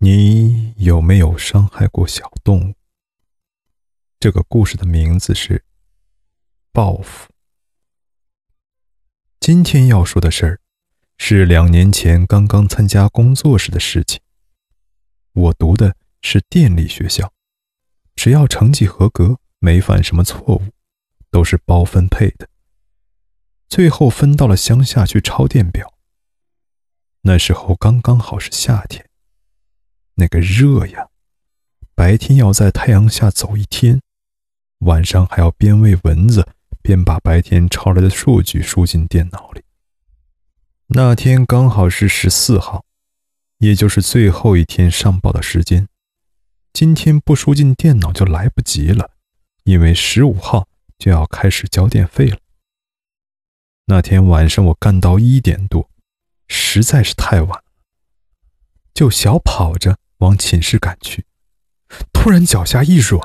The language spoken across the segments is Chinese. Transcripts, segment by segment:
你有没有伤害过小动物？这个故事的名字是报复。今天要说的事儿，是两年前刚刚参加工作时的事情。我读的是电力学校，只要成绩合格，没犯什么错误，都是包分配的。最后分到了乡下去抄电表。那时候刚刚好是夏天。那个热呀！白天要在太阳下走一天，晚上还要边喂蚊子边把白天抄来的数据输进电脑里。那天刚好是十四号，也就是最后一天上报的时间。今天不输进电脑就来不及了，因为十五号就要开始交电费了。那天晚上我干到一点多，实在是太晚了，就小跑着。往寝室赶去，突然脚下一软，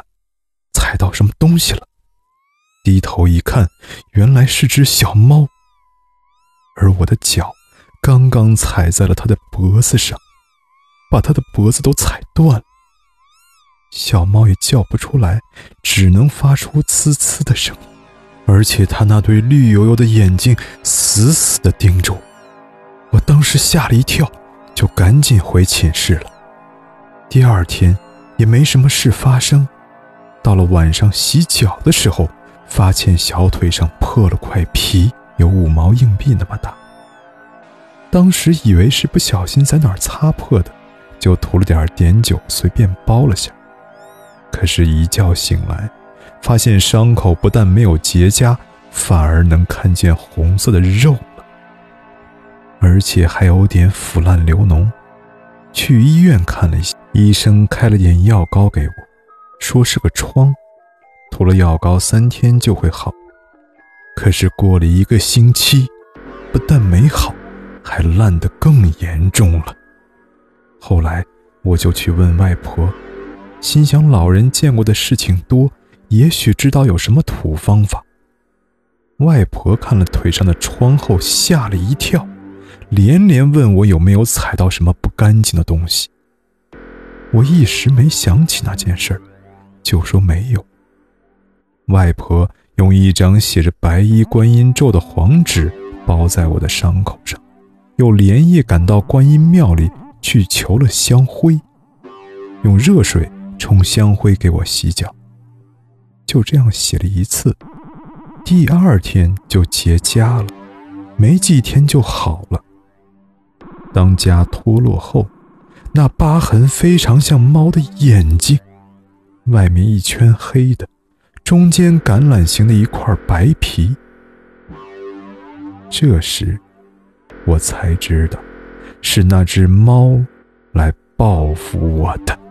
踩到什么东西了。低头一看，原来是只小猫，而我的脚刚刚踩在了它的脖子上，把它的脖子都踩断了。小猫也叫不出来，只能发出呲呲的声音，而且它那对绿油油的眼睛死死地盯着我。我当时吓了一跳，就赶紧回寝室了。第二天，也没什么事发生。到了晚上洗脚的时候，发现小腿上破了块皮，有五毛硬币那么大。当时以为是不小心在哪儿擦破的，就涂了点碘酒，随便包了下。可是，一觉醒来，发现伤口不但没有结痂，反而能看见红色的肉了，而且还有点腐烂流脓。去医院看了一下。医生开了点药膏给我，说是个疮，涂了药膏三天就会好。可是过了一个星期，不但没好，还烂得更严重了。后来我就去问外婆，心想老人见过的事情多，也许知道有什么土方法。外婆看了腿上的疮后吓了一跳，连连问我有没有踩到什么不干净的东西。我一时没想起那件事儿，就说没有。外婆用一张写着“白衣观音咒”的黄纸包在我的伤口上，又连夜赶到观音庙里去求了香灰，用热水冲香灰给我洗脚。就这样洗了一次，第二天就结痂了，没几天就好了。当痂脱落后。那疤痕非常像猫的眼睛，外面一圈黑的，中间橄榄形的一块白皮。这时，我才知道，是那只猫来报复我的。